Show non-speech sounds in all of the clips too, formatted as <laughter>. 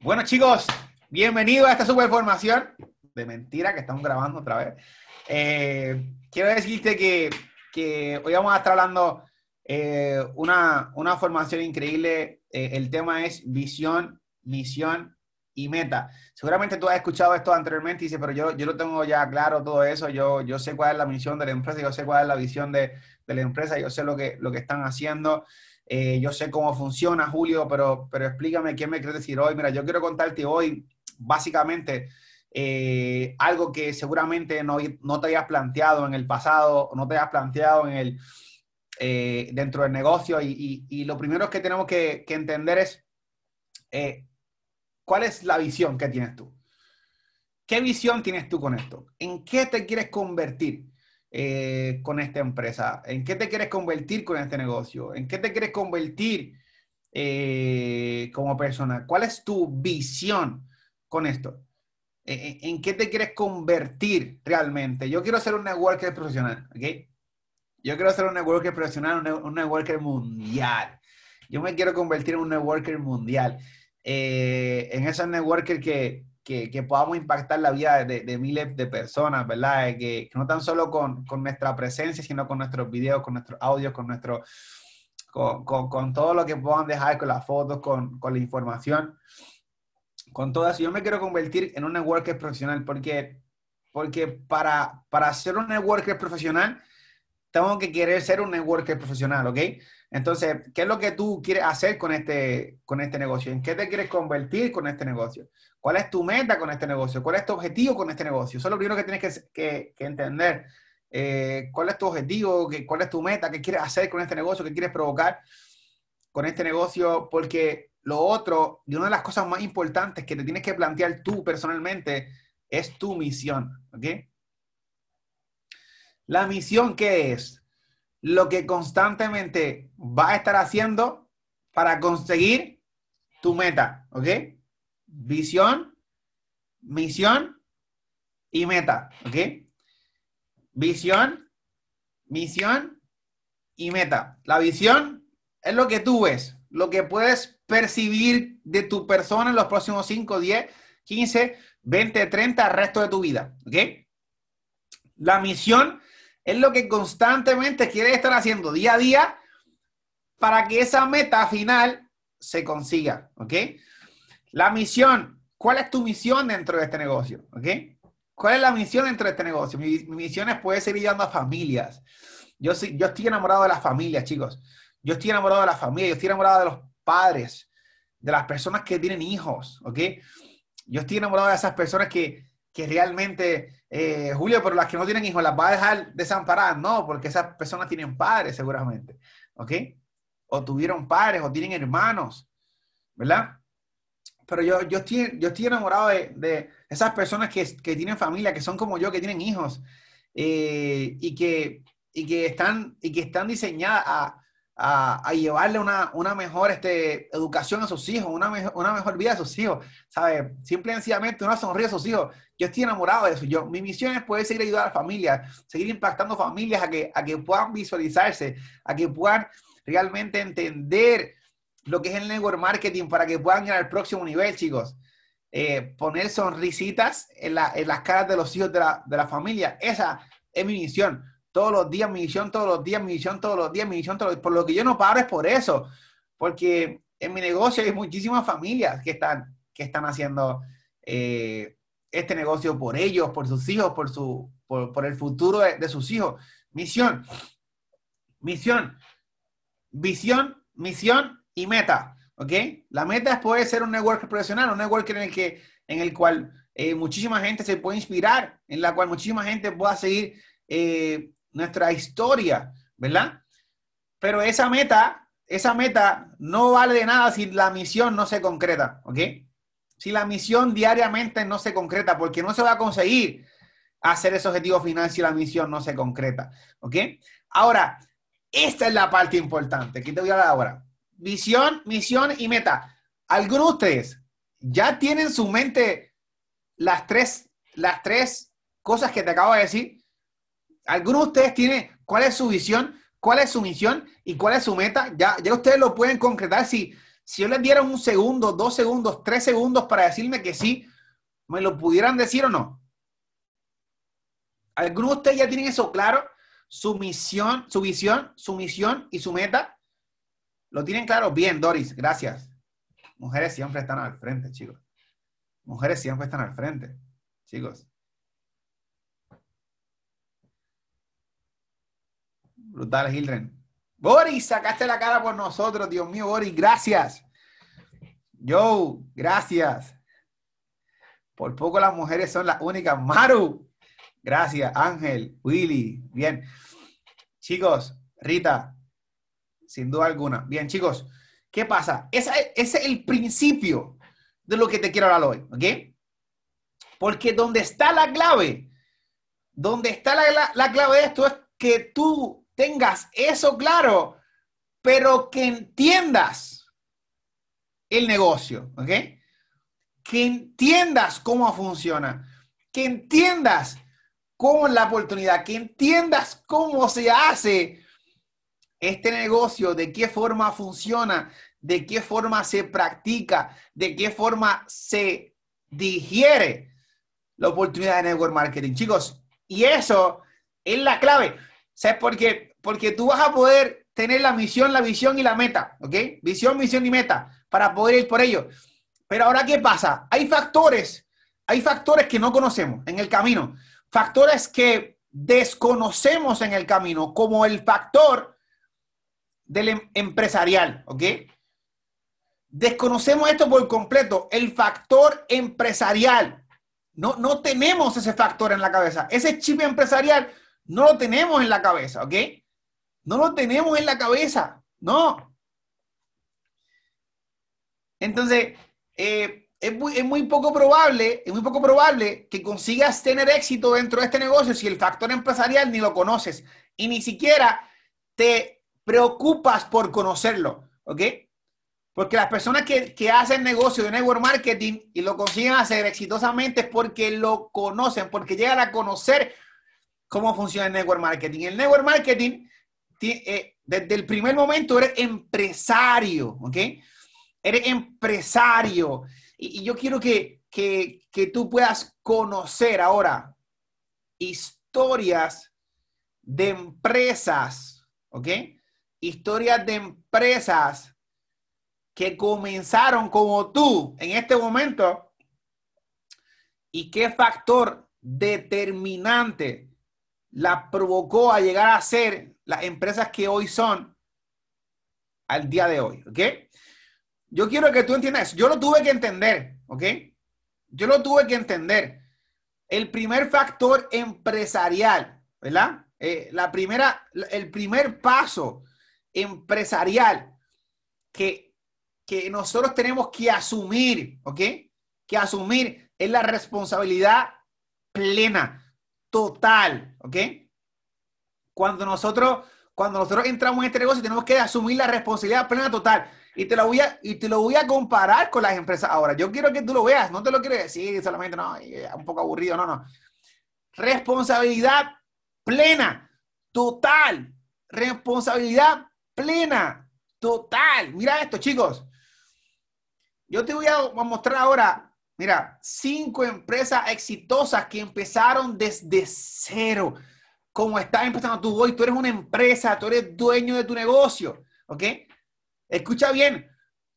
Bueno, chicos, bienvenidos a esta super formación de mentira que estamos grabando otra vez. Eh, quiero decirte que, que, hoy vamos a estar hablando eh, una, una, formación increíble. Eh, el tema es visión, misión y meta. Seguramente tú has escuchado esto anteriormente y dices, pero yo, yo lo tengo ya claro todo eso. Yo, yo sé cuál es la misión de la empresa, yo sé cuál es la visión de, de la empresa, yo sé lo que, lo que están haciendo. Eh, yo sé cómo funciona, Julio, pero, pero explícame qué me quieres decir hoy. Mira, yo quiero contarte hoy, básicamente, eh, algo que seguramente no, no, te hayas planteado en el pasado, no te hayas planteado en el, eh, dentro del negocio. Y, lo primero que tenemos que entender es cuál es la visión que tienes tú. ¿Qué visión tienes tú con esto? ¿En qué te quieres convertir? Eh, con esta empresa? ¿En qué te quieres convertir con este negocio? ¿En qué te quieres convertir eh, como persona? ¿Cuál es tu visión con esto? ¿En, qué te quieres convertir realmente? Yo quiero ser un networker profesional, ¿ok? Yo quiero ser un networker profesional, un, networker mundial. Yo me quiero convertir en un networker mundial. Eh, en esos networker que, que, podamos impactar la vida de, miles de personas, ¿verdad? Que, no tan solo con, con, nuestra presencia, sino con nuestros videos, con nuestros audios, con nuestro... Con, con, todo lo que puedan dejar, con las fotos, con, la información, con todo eso. Yo me quiero convertir en un networker profesional porque, porque para, para ser un networker profesional, tengo que querer ser un networker profesional, ¿ok? Entonces, ¿qué es lo que tú quieres hacer con este, con este negocio? ¿En qué te quieres convertir con este negocio? ¿Cuál es tu meta con este negocio? ¿Cuál es tu objetivo con este negocio? Eso es lo primero que tienes que, entender. Eh, ¿Cuál es tu objetivo? ¿Cuál es tu meta? ¿Qué quieres hacer con este negocio? ¿Qué quieres provocar con este negocio? Porque lo otro, y una de las cosas más importantes que te tienes que plantear tú personalmente, es tu misión. ¿Ok? La misión, ¿qué es? Lo que constantemente vas a estar haciendo para conseguir tu meta. ¿Ok? Visión, misión y meta, ¿ok? Visión, misión y meta. La visión es lo que tú ves, lo que puedes percibir de tu persona en los próximos 5, 10, 15, 20, 30, el resto de tu vida, ¿ok? La misión es lo que constantemente quieres estar haciendo día a día para que esa meta final se consiga, ¿ok? La misión. ¿Cuál es tu misión dentro de este negocio? ¿Ok? ¿Cuál es la misión dentro de este negocio? Mi, misión es poder seguir ayudando a familias. Yo, yo estoy enamorado de las familias, chicos. Yo estoy enamorado de las familias, yo estoy enamorado de los padres, de las personas que tienen hijos, ¿ok? Yo estoy enamorado de esas personas que, que realmente, eh, Julio, pero las que no tienen hijos, ¿las va a dejar desamparadas? No, porque esas personas tienen padres seguramente, ¿ok? O tuvieron padres, o tienen hermanos, ¿verdad? Pero yo, yo, estoy, yo estoy enamorado de, de esas personas que, que, tienen familia, que son como yo, que tienen hijos eh, y, que, y, que están, y que están diseñadas a, a, a llevarle una, una, mejor este, educación a sus hijos, una, mejor, una mejor vida a sus hijos, ¿sabes? Simple y sencillamente una sonrisa a sus hijos. Yo estoy enamorado de eso. Yo, mi misión es poder seguir ayudando a las familias, seguir impactando familias a que, a que puedan visualizarse, a que puedan realmente entender lo que es el network marketing para que puedan ir al próximo nivel, chicos. Eh, poner sonrisitas en, las caras de los hijos de la, familia. Esa es mi misión. Todos los días, mi misión, todos los días, mi misión, todos los días, mi misión, todos los Por lo que yo no paro es por eso. Porque en mi negocio hay muchísimas familias que están, que están haciendo eh, este negocio por ellos, por sus hijos, por, su, por, el futuro de, de sus hijos. Misión, misión, visión, misión y meta, ¿ok? La meta poder ser un networker profesional, un networker en el, que, en el cual eh, muchísima gente se puede inspirar, en la cual muchísima gente pueda seguir eh, nuestra historia, ¿verdad? Pero esa meta, esa meta no vale de nada si la misión no se concreta, ¿ok? Si la misión diariamente no se concreta, porque no se va a conseguir hacer ese objetivo final si la misión no se concreta, ¿ok? Ahora, esta es la parte importante que te voy a dar ahora visión, misión y meta. Algunos de ustedes ya tienen su mente las tres, las tres cosas que te acabo de decir. Algunos de ustedes tienen cuál es su visión, cuál es su misión y cuál es su meta. Ya, ya ustedes lo pueden concretar si, Si yo les diera un segundo, dos segundos, tres segundos para decirme que sí, ¿me lo pudieran decir o no? ¿Algunos de ustedes ya tienen eso claro? Su misión, su visión, su misión y su meta. ¿Lo tienen claro? Bien, Doris, gracias. Mujeres siempre están al frente, chicos. Mujeres siempre están al frente, chicos. Brutal, Hildren. Boris, sacaste la cara por nosotros, Dios mío, Boris, gracias. Yo, gracias. Por poco las mujeres son las únicas. Maru, gracias. Ángel, Willy, bien. Chicos, Rita, sin duda alguna. Bien, chicos, ¿qué pasa? Ese, es el principio de lo que te quiero hablar hoy, ¿ok? Porque donde está la clave, donde está la, la clave de esto es que tú tengas eso claro, pero que entiendas el negocio, ¿ok? Que entiendas cómo funciona, que entiendas cómo es la oportunidad, que entiendas cómo se hace este negocio, de qué forma funciona, de qué forma se practica, de qué forma se digiere la oportunidad de network marketing. Chicos, y eso es la clave. ¿Sabes por qué? porque tú vas a poder tener la misión, la visión y la meta, ¿ok? Visión, misión y meta para poder ir por ello. Pero ahora, ¿qué pasa? Hay factores, hay factores que no conocemos en el camino, factores que desconocemos en el camino, como el factor del em-, empresarial, ¿ok? Desconocemos esto por completo, el factor empresarial. No, no tenemos ese factor en la cabeza. Ese chip empresarial no lo tenemos en la cabeza, ¿ok? No lo tenemos en la cabeza, no. Entonces, eh, es, muy, poco probable, es muy poco probable que consigas tener éxito dentro de este negocio si el factor empresarial ni lo conoces y ni siquiera te preocupas por conocerlo, ¿ok? Porque las personas que, que, hacen negocio de network marketing y lo consiguen hacer exitosamente es porque lo conocen, porque llegan a conocer cómo funciona el network marketing. El network marketing eh, desde el primer momento eres empresario, ¿ok? Eres empresario. Y, yo quiero que, que, que tú puedas conocer ahora historias de empresas, ¿ok? Historias de empresas que comenzaron como tú en este momento y qué factor determinante la provocó a llegar a ser las empresas que hoy son al día de hoy, ¿ok? Yo quiero que tú entiendas eso. Yo lo tuve que entender, ¿ok? Yo lo tuve que entender. El primer factor empresarial, ¿verdad? Eh, la primera, el primer paso empresarial que, que nosotros tenemos que asumir, ¿ok? Que asumir es la responsabilidad plena, total, ¿ok? Cuando nosotros, cuando nosotros entramos en este negocio, tenemos que asumir la responsabilidad plena total. Y te, lo voy a, y te lo voy a comparar con las empresas ahora. Yo quiero que tú lo veas, no te lo quiero decir solamente, no, un poco aburrido, no, no. Responsabilidad plena, total. Responsabilidad plena, total. Mira esto, chicos. Yo te voy a mostrar ahora, mira, cinco empresas exitosas que empezaron desde cero como estás empezando tú hoy, tú eres una empresa, tú eres dueño de tu negocio, ¿ok? Escucha bien,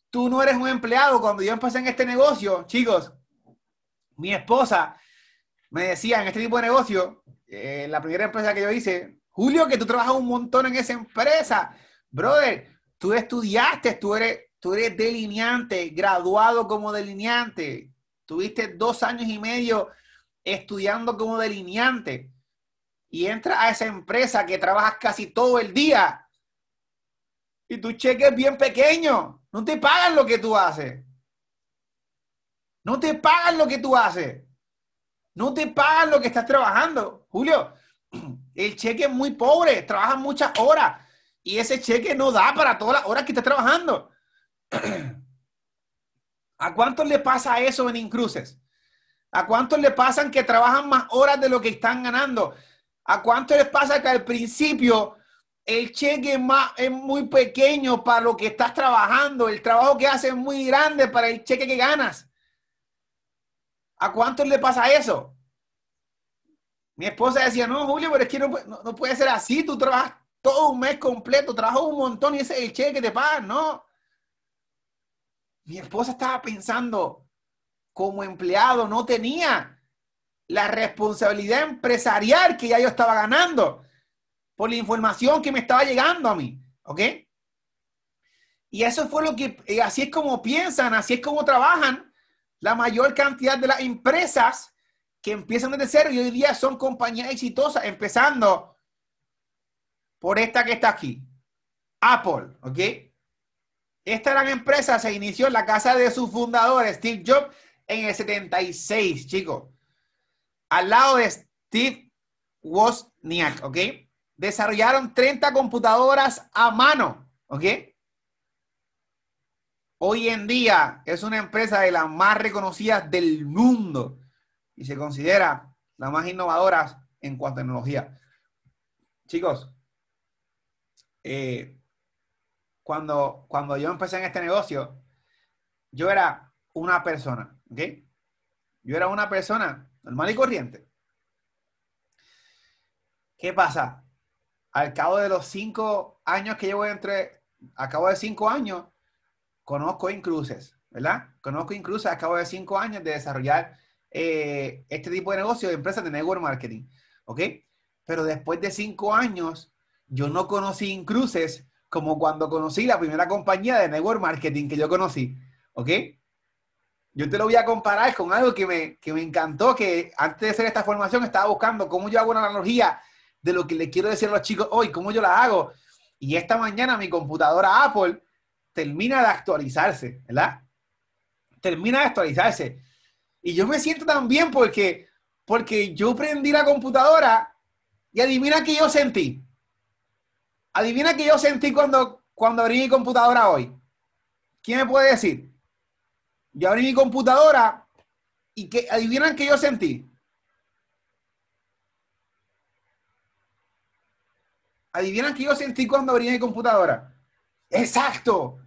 tú no eres un empleado. Cuando yo empecé en este negocio, chicos, mi esposa me decía en este tipo de negocio, eh, la primera empresa que yo hice, Julio, que tú trabajas un montón en esa empresa. Brother, tú estudiaste, tú eres, tú eres delineante, graduado como delineante. Tuviste dos años y medio estudiando como delineante y entras a esa empresa que trabajas casi todo el día y tu cheque es bien pequeño, no te pagan lo que tú haces. No te pagan lo que tú haces. No te pagan lo que estás trabajando. Julio, <clears throat> el cheque es muy pobre, trabajas muchas horas y ese cheque no da para todas las horas que estás trabajando. <clears throat> ¿A cuántos le pasa eso en Incruces? ¿A cuántos le pasan que trabajan más horas de lo que están ganando? ¿A cuánto les pasa que al principio el cheque es, más, es muy pequeño para lo que estás trabajando, el trabajo que haces es muy grande para el cheque que ganas. ¿A cuántos le pasa eso? Mi esposa decía, no, Julio, pero es que no, no, puede ser así, tú trabajas todo un mes completo, trabajas un montón y ese es el cheque que te pagan, no. Mi esposa estaba pensando, como empleado no tenía la responsabilidad empresarial que ya yo estaba ganando por la información que me estaba llegando a mí, ¿ok? Y eso fue lo que, eh, así es como piensan, así es como trabajan la mayor cantidad de las empresas que empiezan desde cero y hoy día son compañías exitosas, empezando por esta que está aquí, Apple, ¿ok? Esta gran empresa se inició en la casa de su fundador, Steve Jobs, en el 76, chicos. Al lado de Steve Wozniak, ¿ok? Desarrollaron 30 computadoras a mano, ¿ok? Hoy en día es una empresa de las más reconocidas del mundo y se considera la más innovadora en cuanto a tecnología. Chicos, eh, cuando, cuando yo empecé en este negocio, yo era una persona, ¿ok? Yo era una persona normal y corriente. ¿Qué pasa? Al cabo de los cinco años que llevo entre, a cabo de cinco años, conozco Incruces, ¿verdad? Conozco Incruces a cabo de cinco años de desarrollar eh, este tipo de negocio de empresas de network marketing, ¿ok? Pero después de cinco años, yo no conocí Incruces como cuando conocí la primera compañía de network marketing que yo conocí, ¿ok? Yo te lo voy a comparar con algo que me, que me encantó, que antes de hacer esta formación estaba buscando cómo yo hago una analogía de lo que le quiero decir a los chicos hoy, cómo yo la hago. Y esta mañana mi computadora Apple termina de actualizarse, ¿verdad? Termina de actualizarse. Y yo me siento tan bien porque, porque yo prendí la computadora y adivina qué yo sentí. Adivina qué yo sentí cuando, cuando abrí mi computadora hoy. ¿Quién me puede decir? Yo abrí mi computadora y que adivinan qué yo sentí. Adivinan qué yo sentí cuando abrí mi computadora. Exacto.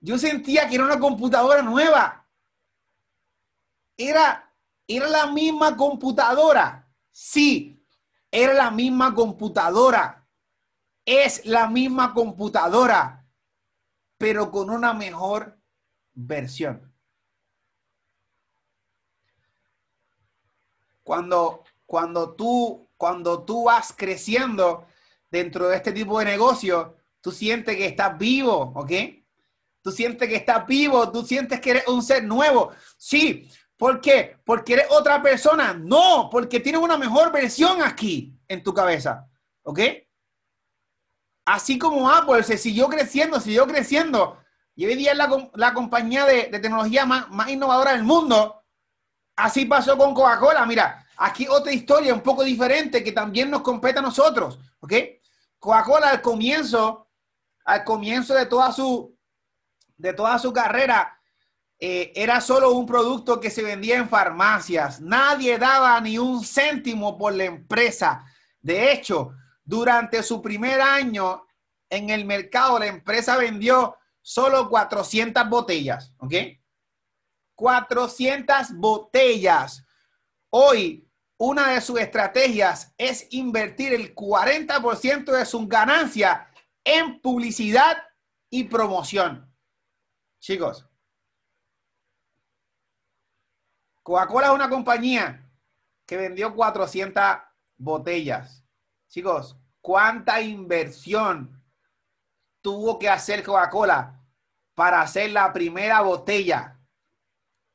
Yo sentía que era una computadora nueva. Era, era la misma computadora. Sí, era la misma computadora es la misma computadora, pero con una mejor versión. Cuando, cuando, tú, cuando tú vas creciendo dentro de este tipo de negocio, tú sientes que estás vivo, ¿ok? Tú sientes que estás vivo, tú sientes que eres un ser nuevo. Sí, ¿por qué? Porque eres otra persona. No, porque tienes una mejor versión aquí en tu cabeza, ¿ok? Así como Apple se siguió creciendo, siguió creciendo, y hoy día es la, compañía de, tecnología más, innovadora del mundo, así pasó con Coca-Cola. Mira, aquí otra historia un poco diferente que también nos compete a nosotros, ¿ok? Coca-Cola al comienzo, al comienzo de toda su, de toda su carrera, eh, era solo un producto que se vendía en farmacias. Nadie daba ni un céntimo por la empresa. De hecho, durante su primer año en el mercado, la empresa vendió solo 400 botellas, ¿ok? 400 botellas. Hoy, una de sus estrategias es invertir el 40% de su ganancia en publicidad y promoción. Chicos, Coca-Cola es una compañía que vendió 400 botellas. Chicos, ¿cuánta inversión tuvo que hacer Coca-Cola para hacer la primera botella?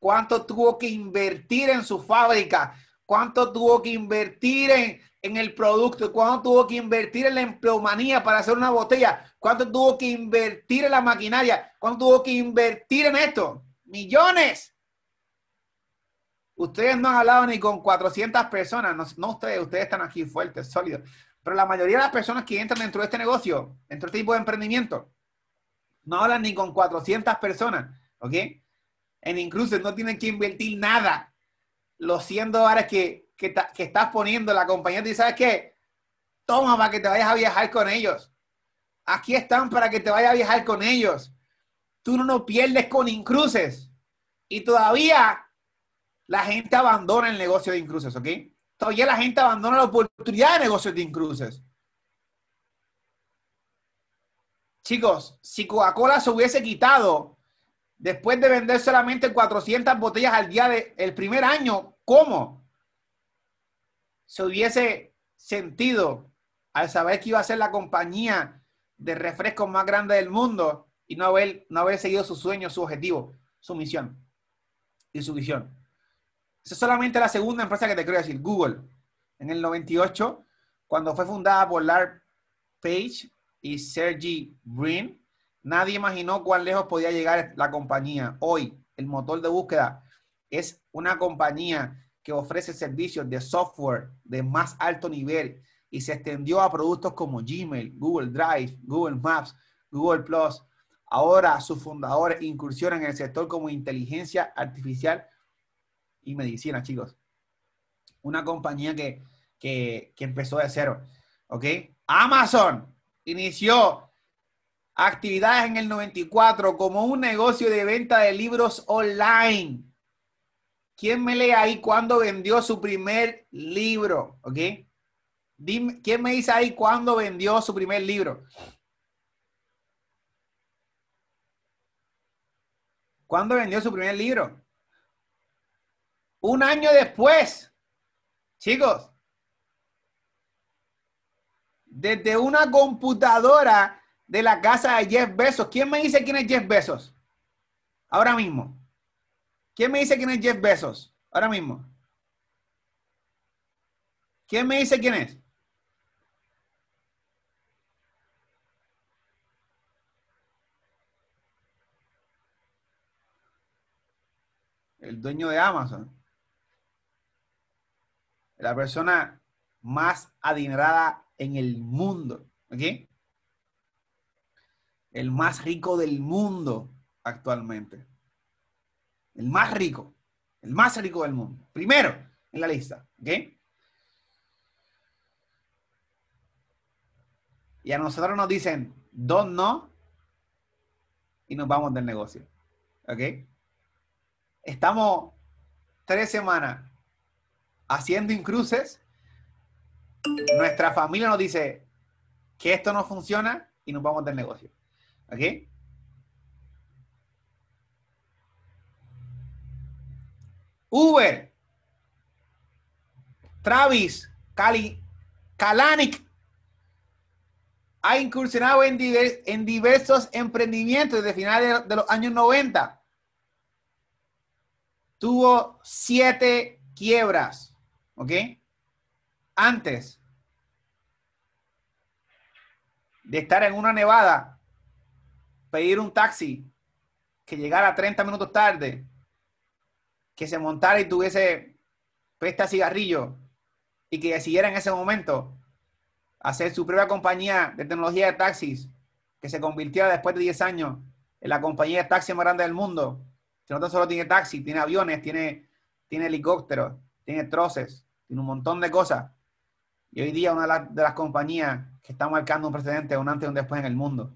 ¿Cuánto tuvo que invertir en su fábrica? ¿Cuánto tuvo que invertir en, el producto? ¿Cuánto tuvo que invertir en la empleomanía para hacer una botella? ¿Cuánto tuvo que invertir en la maquinaria? ¿Cuánto tuvo que invertir en esto? Millones. Ustedes no han hablado ni con 400 personas, no, ustedes, ustedes están aquí fuertes, sólidos. Pero la mayoría de las personas que entran dentro de este negocio, dentro de este tipo de emprendimiento, no hablan ni con 400 personas, ¿ok? En incluso no tienen que invertir nada. Los 100 dólares que, que, estás poniendo, la compañía te dice, ¿sabes qué? Toma para que te vayas a viajar con ellos. aquí están para que te vaya a viajar con ellos. Tú no nos pierdes con Incruces. Y todavía la gente abandona el negocio de Incruces, ¿ok? Todavía la gente abandona la oportunidad de negocios de Incruces. Chicos, si Coca-Cola se hubiese quitado después de vender solamente 400 botellas al día del el primer año, ¿cómo? Se hubiese sentido al saber que iba a ser la compañía de refrescos más grande del mundo y no haber, no haber seguido su sueño, su objetivo, su misión y su visión. Es solamente la segunda empresa que te quiero decir, Google. En el 98, cuando fue fundada por Larry Page y Sergey Brin, nadie imaginó cuán lejos podía llegar la compañía. Hoy, el motor de búsqueda es una compañía que ofrece servicios de software de más alto nivel y se extendió a productos como Gmail, Google Drive, Google Maps, Google Plus. Ahora sus fundadores incursionan en el sector como inteligencia artificial y medicina, chicos. Una compañía que, que, que empezó de cero. ¿Ok? Amazon inició actividades en el 94 como un negocio de venta de libros online. ¿Quién me lee ahí cuándo vendió su primer libro? ¿Ok? Dime, ¿Quién me dice ahí cuándo vendió su primer libro? ¿Cuándo vendió su primer libro? Un año después. Chicos. Desde una computadora de la casa de Jeff Bezos. ¿Quién me dice quién es Jeff Bezos? Ahora mismo. ¿Quién me dice quién es Jeff Bezos? Ahora mismo. ¿Quién me dice quién es? el dueño de Amazon, la persona más adinerada en el mundo, ¿ok? El más rico del mundo actualmente. El más rico, el más rico del mundo. Primero en la lista, ¿ok? Y a nosotros nos dicen, dos no, y nos vamos del negocio, ¿ok? Estamos tres semanas haciendo incruces. Nuestra familia nos dice que esto no funciona y nos vamos del negocio. ¿Ok? Uber, Travis, Cali, Kalanick ha incursionado en, diversos emprendimientos desde finales de los años 90 tuvo siete quiebras, ¿ok? Antes de estar en una nevada, pedir un taxi que llegara 30 minutos tarde, que se montara y tuviese pesta cigarrillo y que decidiera en ese momento hacer su propia compañía de tecnología de taxis, que se convirtiera después de 10 años en la compañía de taxis más grande del mundo, no solo tiene taxi, tiene aviones, tiene, tiene helicópteros, tiene troces, tiene un montón de cosas. Y hoy día una de las, compañías que está marcando un precedente, un antes y un después en el mundo.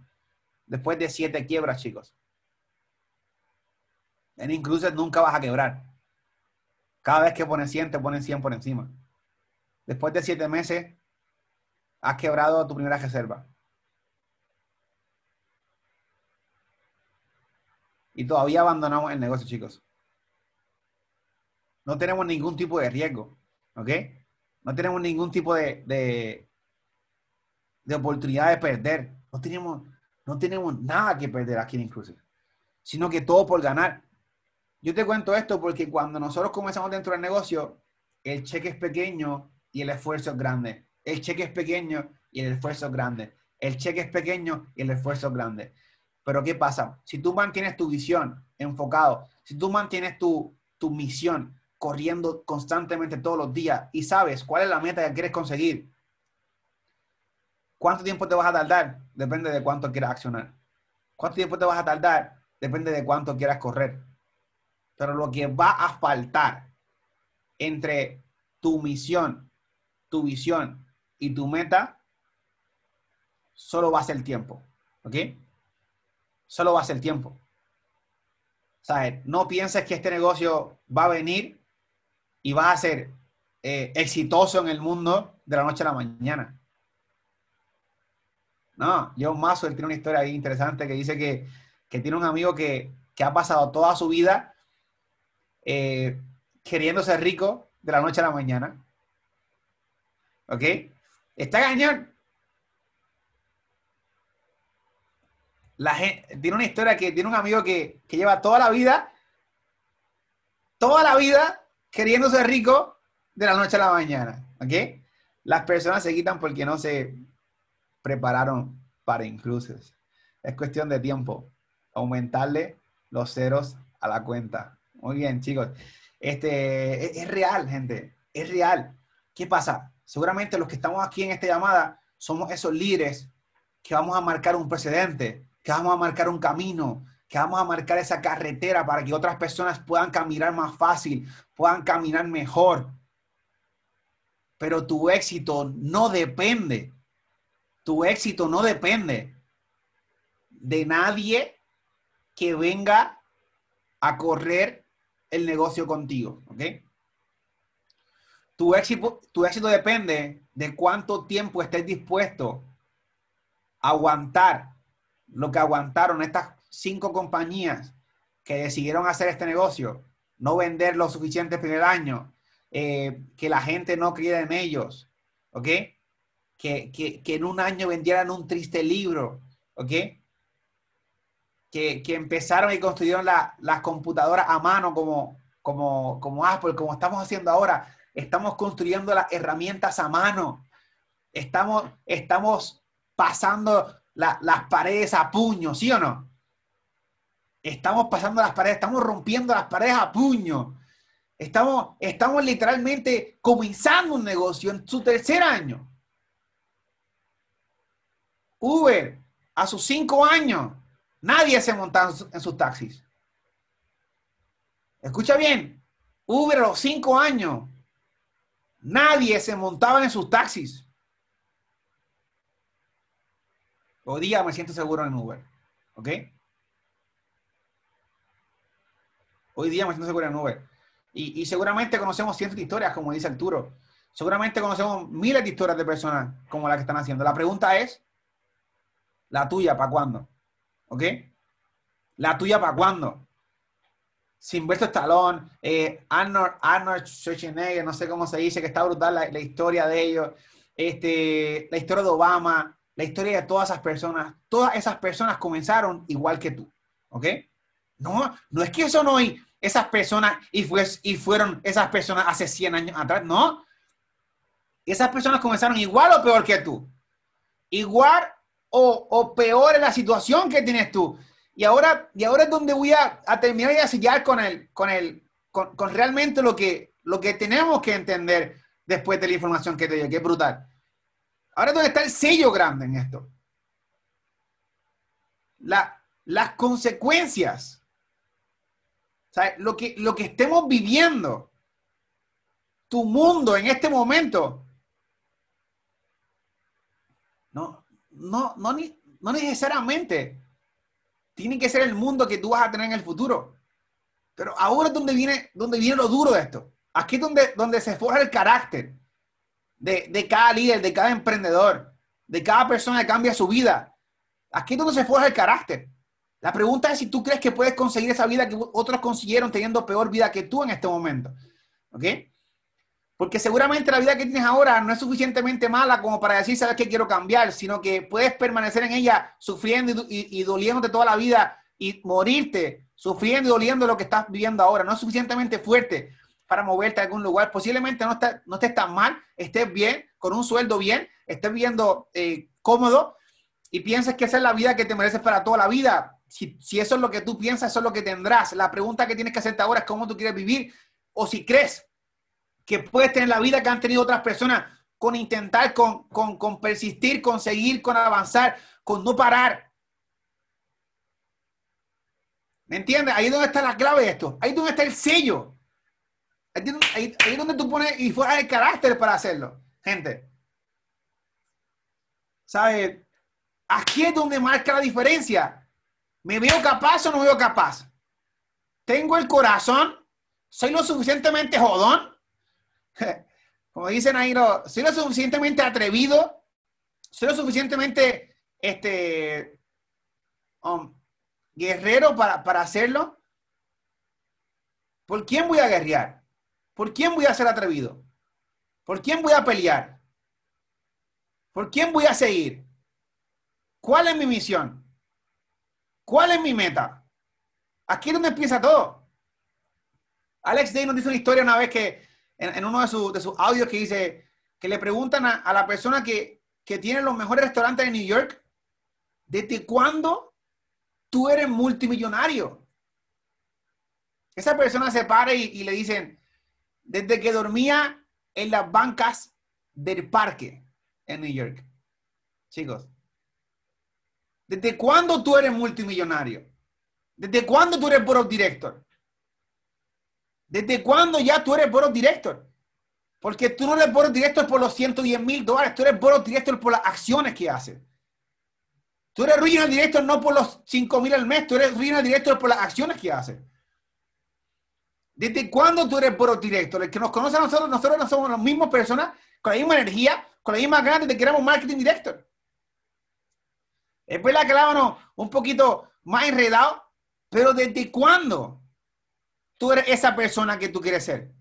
Después de siete quiebras, chicos. En incluso nunca vas a quebrar. Cada vez que pones 100, te ponen 100 por encima. Después de siete meses, has quebrado tu primera reserva. y todavía abandonamos el negocio, chicos. No tenemos ningún tipo de riesgo, ¿ok? No tenemos ningún tipo de, de, oportunidad de perder. No tenemos, no tenemos nada que perder aquí en Inclusive, sino que todo por ganar. Yo te cuento esto porque cuando nosotros comenzamos dentro del negocio, el cheque es pequeño y el esfuerzo es grande. El cheque es pequeño y el esfuerzo es grande. El cheque es pequeño y el esfuerzo es grande. Pero ¿qué pasa? Si tú mantienes tu visión enfocado, si tú mantienes tu, misión corriendo constantemente todos los días y sabes cuál es la meta que quieres conseguir, ¿cuánto tiempo te vas a tardar? Depende de cuánto quieras accionar. ¿Cuánto tiempo te vas a tardar? Depende de cuánto quieras correr. Pero lo que va a faltar entre tu misión, tu visión y tu meta solo va a ser tiempo. ¿Ok? Solo va a ser tiempo. ¿Sabes? No pienses que este negocio va a venir y va a ser eh, exitoso en el mundo de la noche a la mañana. No, John Maxwell tiene una historia interesante que dice que, tiene un amigo que, ha pasado toda su vida eh, queriendo ser rico de la noche a la mañana. ¿Ok? Está cañón. La gente, tiene una historia que tiene un amigo que, que lleva toda la vida, toda la vida queriendo ser rico de la noche a la mañana. ¿Ok? Las personas se quitan porque no se prepararon para incluso. Es cuestión de tiempo. Aumentarle los ceros a la cuenta. Muy bien, chicos. Este, es, real, gente. Es real. ¿Qué pasa? Seguramente los que estamos aquí en esta llamada somos esos líderes que vamos a marcar un precedente, que vamos a marcar un camino, que vamos a marcar esa carretera para que otras personas puedan caminar más fácil, puedan caminar mejor. Pero tu éxito no depende tu éxito no depende de nadie que venga a correr el negocio contigo, ¿ok? Tu éxito, tu éxito depende de cuánto tiempo estés dispuesto a aguantar lo que aguantaron estas cinco compañías que decidieron hacer este negocio, no vender lo suficiente el primer año, eh, que la gente no creyera en ellos, ¿ok? que, en un año vendieran un triste libro, ¿ok? Que, empezaron y construyeron las computadoras a mano como, como, como Apple, como estamos haciendo ahora. Estamos construyendo las herramientas a mano. Estamos, estamos pasando las paredes a puño, ¿sí o no? Estamos pasando las paredes, estamos rompiendo las paredes a puño. Estamos, estamos literalmente comenzando un negocio en su tercer año. Uber, a sus cinco años, nadie se montaba en sus taxis. Escucha bien, Uber a los cinco años, nadie se montaba en sus taxis. Hoy día me siento seguro en Uber, ¿ok? Hoy día me siento seguro en Uber. Y, y seguramente conocemos cientos de historias, como dice Arturo. Seguramente conocemos miles de historias de personas como las que están haciendo. La pregunta es, la tuya, ¿para cuándo? ¿Ok? La tuya, ¿para cuándo? Silvestre Stallone, eh, Arnold, Arnold Schwarzenegger, no sé cómo se dice, que está brutal la, historia de ellos, este, la historia de Obama, la historia de todas esas personas. Todas esas personas comenzaron igual que tú. ¿Ok? No, no es que eso no hay esas personas y, fue, y fueron esas personas hace 100 años atrás. No. Esas personas comenzaron igual o peor que tú. Igual o, peor es la situación que tienes tú. Y ahora, y ahora es donde voy a, terminar y a sellar con, el, con, el, con, realmente lo que, lo que tenemos que entender después de la información que te dio, que es brutal. Ahora es donde está el sello grande en esto. La, las consecuencias. Lo, que, lo que estemos viviendo, tu mundo en este momento, no, no, no, no necesariamente tiene que ser el mundo que tú vas a tener en el futuro. Pero ahora es donde viene, donde viene lo duro de esto. Aquí es donde, donde se forja el carácter de, de cada líder, de cada emprendedor, de cada persona que cambia su vida. Aquí es donde se forja el carácter. La pregunta es si tú crees que puedes conseguir esa vida que otros consiguieron teniendo peor vida que tú en este momento. ¿Ok? Porque seguramente la vida que tienes ahora no es suficientemente mala como para decir, sabes que quiero cambiar, sino que puedes permanecer en ella sufriendo y, y, doliéndote toda la vida y morirte sufriendo y doliendo lo que estás viviendo ahora. No es suficientemente fuerte para moverte a algún lugar. Posiblemente no, está, no estés tan mal, estés bien, con un sueldo bien, estés viviendo eh, cómodo y piensas que esa es la vida que te mereces para toda la vida. Si, eso es lo que tú piensas, eso es lo que tendrás. La pregunta que tienes que hacerte ahora es cómo tú quieres vivir o si crees que puedes tener la vida que han tenido otras personas con intentar, con, con, persistir, con seguir, con avanzar, con no parar. ¿Me entiendes? Ahí es donde está la clave de esto. Ahí es donde está el sello. Ahí, es donde tú pones y fuera el carácter para hacerlo. Gente. ¿Sabes? Aquí es donde marca la diferencia. ¿Me veo capaz o no veo capaz? ¿Tengo el corazón? ¿Soy lo suficientemente jodón? <laughs> Como dicen ahí, ¿soy lo suficientemente atrevido? ¿Soy lo suficientemente este, um, guerrero para, para hacerlo? ¿Por quién voy a guerrear? ¿Por quién voy a ser atrevido? ¿Por quién voy a pelear? ¿Por quién voy a seguir? ¿Cuál es mi misión? ¿Cuál es mi meta? Aquí es donde empieza todo. Alex Day nos dice una historia una vez que en, uno de, sus audios que dice que le preguntan a, la persona que, tiene los mejores restaurantes en New York, ¿desde cuándo tú eres multimillonario? Esa persona se para y, y le dicen, desde que dormía en las bancas del parque en New York. Chicos, ¿desde cuándo tú eres multimillonario? ¿Desde cuándo tú eres board director? ¿Desde cuándo ya tú eres board director? Porque tú no eres board director por los 110 mil dólares, tú eres board director por las acciones que haces. Tú eres regional director no por los 5 mil al mes, tú eres regional director por las acciones que haces. ¿Desde cuándo tú eres board director? El que nos conoce a nosotros, nosotros no somos las mismas personas, con la misma energía, con la misma ganas de que éramos marketing director. Que la un poquito más enredado, pero ¿desde cuándo tú eres esa persona que tú quieres ser?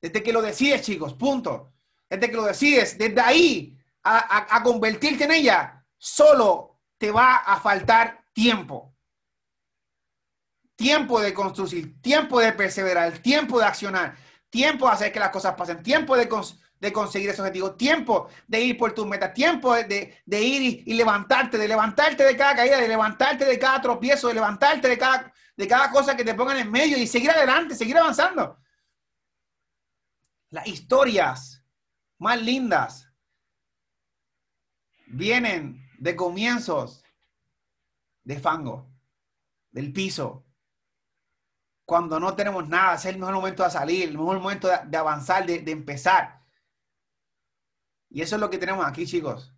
Desde que lo decides, chicos, punto. Desde que lo decides, desde ahí a, a convertirte en ella, solo te va a faltar tiempo. Tiempo de construir, tiempo de perseverar, tiempo de accionar, tiempo de hacer que las cosas pasen, tiempo de, de conseguir ese objetivo, tiempo de ir por tus metas, tiempo de, ir y, levantarte, de levantarte de cada caída, de levantarte de cada tropiezo, de levantarte de cada, de cada cosa que te pongan en medio y seguir adelante, seguir avanzando. Las historias más lindas vienen de comienzos de fango, del piso, cuando no tenemos nada, es el mejor momento de salir, el mejor momento de, avanzar, de, de empezar. Y eso es lo que tenemos aquí, chicos.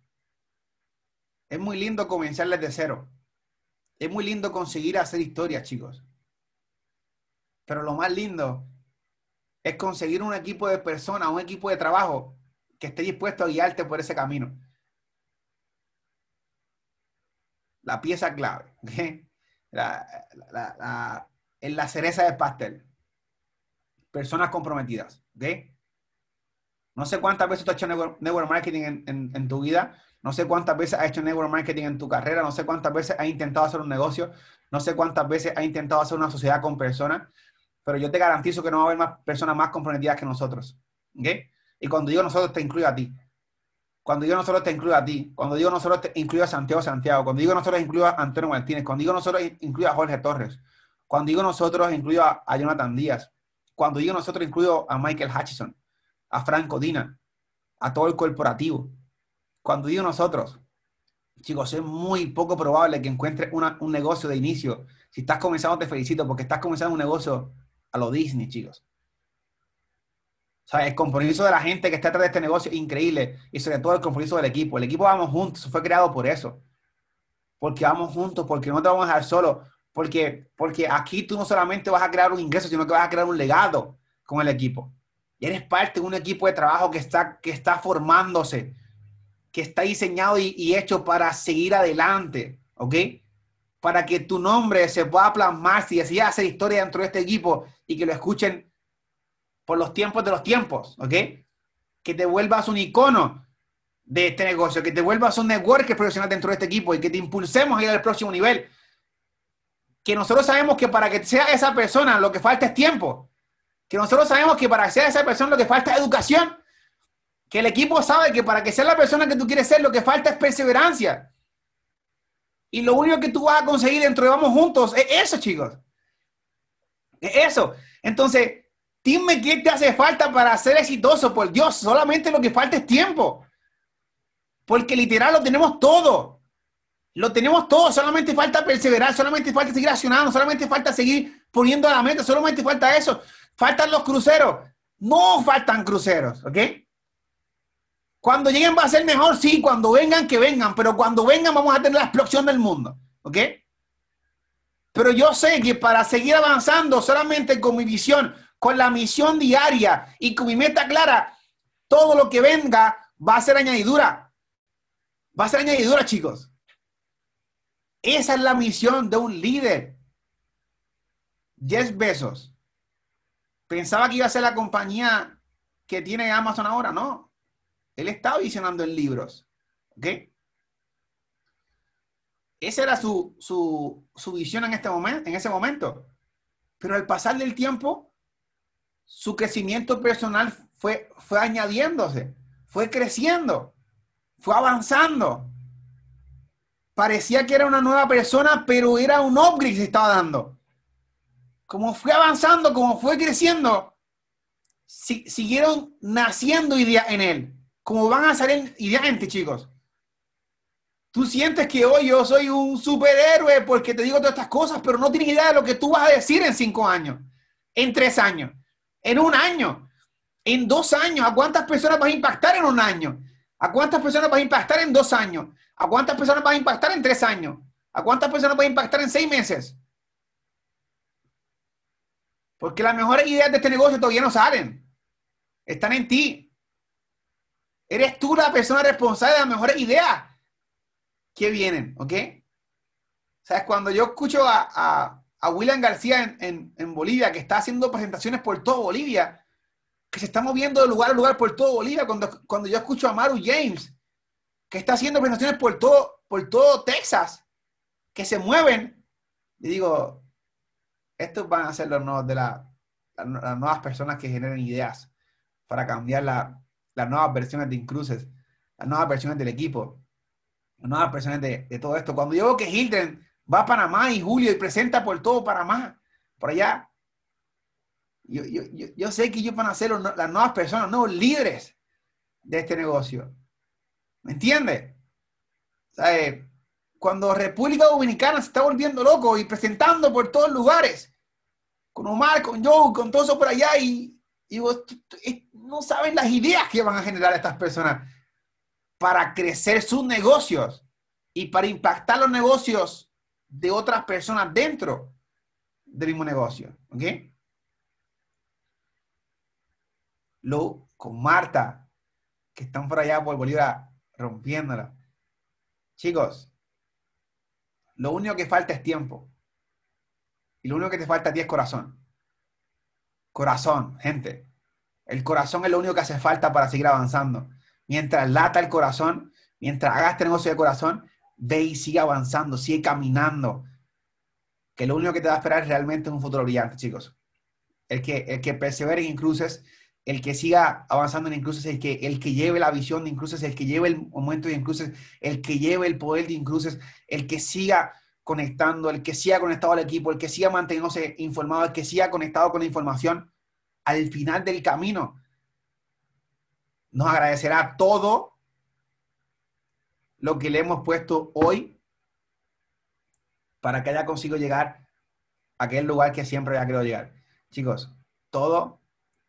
Es muy lindo comenzar desde cero. Es muy lindo conseguir hacer historias, chicos. Pero lo más lindo es conseguir un equipo de personas, un equipo de trabajo que esté dispuesto a guiarte por ese camino. La pieza clave, ¿okay? la, la, en la cereza del pastel. Personas comprometidas, ¿ok? No sé cuántas veces tú has hecho network marketing en, tu vida, no sé cuántas veces has hecho network marketing en tu carrera, no sé cuántas veces has intentado hacer un negocio, no sé cuántas veces has intentado hacer una sociedad con personas, pero yo te garantizo que no va a haber más personas más comprometidas que nosotros. ¿Ok? Y cuando digo nosotros, te incluyo a ti. Cuando digo nosotros, te incluyo a ti. Cuando digo nosotros, te incluyo a Santiago Santiago. Cuando digo nosotros, incluyo a Antonio Martínez. Cuando digo nosotros, incluyo a Jorge Torres. Cuando digo nosotros, incluyo a, a Jonathan Díaz. Cuando digo nosotros, incluyo a Michael Hutchison a Franco Dina, a todo el corporativo. Cuando digo nosotros, chicos, es muy poco probable que encuentres un negocio de inicio. Si estás comenzando, te felicito porque estás comenzando un negocio a lo Disney, chicos. O sea, el compromiso de la gente que está detrás de este negocio es increíble y sobre todo el compromiso del equipo. El equipo vamos juntos, fue creado por eso. Porque vamos juntos, porque no te vamos a dejar solo, porque, porque aquí tú no solamente vas a crear un ingreso, sino que vas a crear un legado con el equipo. Y eres parte de un equipo de trabajo que está, que está formándose, que está diseñado y, hecho para seguir adelante, ¿ok? Para que tu nombre se pueda plasmar si decidas hacer historia dentro de este equipo y que lo escuchen por los tiempos de los tiempos, ¿ok? Que te vuelvas un icono de este negocio, que te vuelvas un network profesional dentro de este equipo y que te impulsemos a ir al próximo nivel. Que nosotros sabemos que para que sea esa persona lo que falta es tiempo que nosotros sabemos que para ser esa persona lo que falta es educación, que el equipo sabe que para que sea la persona que tú quieres ser lo que falta es perseverancia. Y lo único que tú vas a conseguir dentro de Vamos Juntos es eso, chicos. Es eso. Entonces, dime qué te hace falta para ser exitoso, por Dios, solamente lo que falta es tiempo. Porque literal lo tenemos todo. Lo tenemos todo, solamente falta perseverar, solamente falta seguir accionando, solamente falta seguir poniendo a la meta, solamente falta eso. Faltan los cruceros. No faltan cruceros, ¿ok? Cuando lleguen va a ser mejor, sí, cuando vengan, que vengan, pero cuando vengan vamos a tener la explosión del mundo, ¿ok? Pero yo sé que para seguir avanzando solamente con mi visión, con la misión diaria y con mi meta clara, todo lo que venga va a ser añadidura. Va a ser añadidura, chicos. Esa es la misión de un líder. Jeff Besos pensaba que iba a ser la compañía que tiene Amazon ahora, no. Él estaba visionando en libros. ¿Ok? Esa era su, visión en, este momento, en ese momento. Pero al pasar del tiempo, su crecimiento personal fue, fue añadiéndose, fue creciendo, fue avanzando. Parecía que era una nueva persona, pero era un upgrade que se estaba dando. Como fue avanzando, como fue creciendo, siguieron naciendo ideas en él como van a salir idealmente, chicos. Tú sientes que hoy yo soy un superhéroe porque te digo todas estas cosas, pero no tienes idea de lo que tú vas a decir en cinco años, en tres años, en un año, en dos años. ¿A cuántas personas vas a impactar en un año? ¿A cuántas personas vas a impactar en dos años? ¿A cuántas personas vas a impactar en tres años? ¿A cuántas personas vas a impactar en seis meses? Porque las mejores ideas de este negocio todavía no salen. Están en ti. Eres tú la persona responsable de las mejores ideas que vienen, ¿ok? O cuando yo escucho a, William García en, Bolivia, que está haciendo presentaciones por todo Bolivia, que se está moviendo de lugar a lugar por todo Bolivia, cuando, cuando yo escucho a Maru James, que está haciendo presentaciones por todo, por todo Texas, que se mueven, y digo, estos van a ser los nuevos de las nuevas personas que generen ideas para cambiar la, las nuevas versiones de Incruces, las nuevas versiones del equipo, las nuevas versiones de, todo esto. Cuando yo veo que Hilton va a Panamá y Julio y presenta por todo Panamá, por allá, yo, yo, sé que ellos van a ser las nuevas personas, nuevos líderes de este negocio. ¿Me entiendes? Eh, cuando República Dominicana se está volviendo loco y presentando por todos lugares, con Omar, con Joe, con todo eso por allá, y, no saben las ideas que van a generar estas personas para crecer sus negocios y para impactar los negocios de otras personas dentro del mismo negocio. ¿Ok? Lo con Marta, que están por allá por Bolívar rompiéndola. Chicos, lo único que falta es tiempo. Y lo único que te falta a ti es corazón. Corazón, gente. El corazón es lo único que hace falta para seguir avanzando. Mientras lata el corazón, mientras hagas este negocio de corazón, ve y sigue avanzando, sigue caminando. Que lo único que te va a esperar realmente es un futuro brillante, chicos. El que, el que persevere en Incruces, el que siga avanzando en Incruces, el que, el que lleve la visión de Incruces, el que lleve el momento de Incruces, el que lleve el poder de Incruces, el que siga conectando, el que siga conectado al equipo, el que siga manteniéndose informado, el que siga conectado con la información, al final del camino nos agradecerá todo lo que le hemos puesto hoy para que haya conseguido llegar a aquel lugar que siempre había querido llegar. Chicos, todo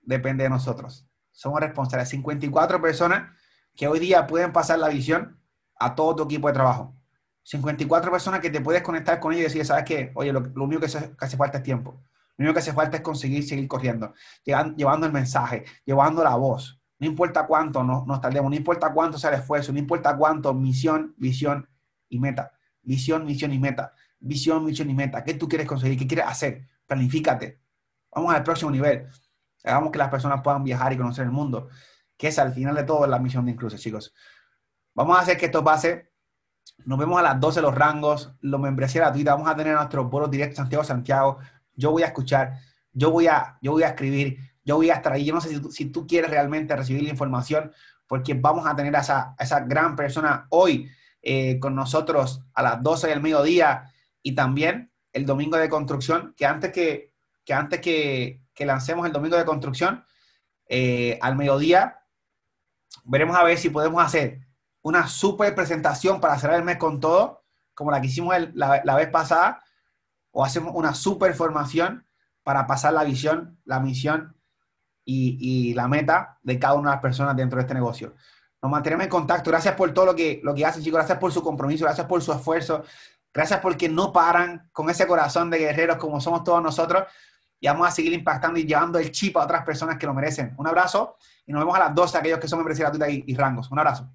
depende de nosotros. Somos responsables. 54 personas que hoy día pueden pasar la visión a todo tu equipo de trabajo. 54 personas que te puedes conectar con ellos y decir, ¿sabes qué? Oye, lo, único que, que hace falta es tiempo. Lo único que hace falta es conseguir seguir corriendo, llevando el mensaje, llevando la voz. No importa cuánto nos, tardemos, no importa cuánto sea el esfuerzo, no importa cuánto, misión, visión y meta. Visión, misión y meta. Visión, misión y meta. ¿Qué tú quieres conseguir? ¿Qué quieres hacer? Planifícate. Vamos al próximo nivel. Hagamos que las personas puedan viajar y conocer el mundo, que es al final de todo la misión de Incluso, chicos. Vamos a hacer que esto pase. Nos vemos a las 12 los rangos, los membresía gratuita. Vamos a tener nuestros vuelos directos Santiago-Santiago yo voy a escuchar, yo voy a, yo voy a escribir, yo voy a estar ahí. Yo no sé si tú, quieres realmente recibir la información, porque vamos a tener a esa, esa gran persona hoy eh, con nosotros a las 12 del mediodía y también el domingo de construcción, que antes que, que antes que, que lancemos el domingo de construcción, eh, al mediodía, veremos a ver si podemos hacer una super presentación para cerrar el mes con todo, como la que hicimos la, vez pasada, o hacemos una super formación para pasar la visión, la misión y, la meta de cada una de las personas dentro de este negocio. Nos mantenemos en contacto. Gracias por todo lo que, lo que hacen, chicos. Gracias por su compromiso. Gracias por su esfuerzo. Gracias porque no paran con ese corazón de guerreros como somos todos nosotros. Y vamos a seguir impactando y llevando el chip a otras personas que lo merecen. Un abrazo y nos vemos a las 12, aquellos que son membresía gratuita y, y rangos. Un abrazo.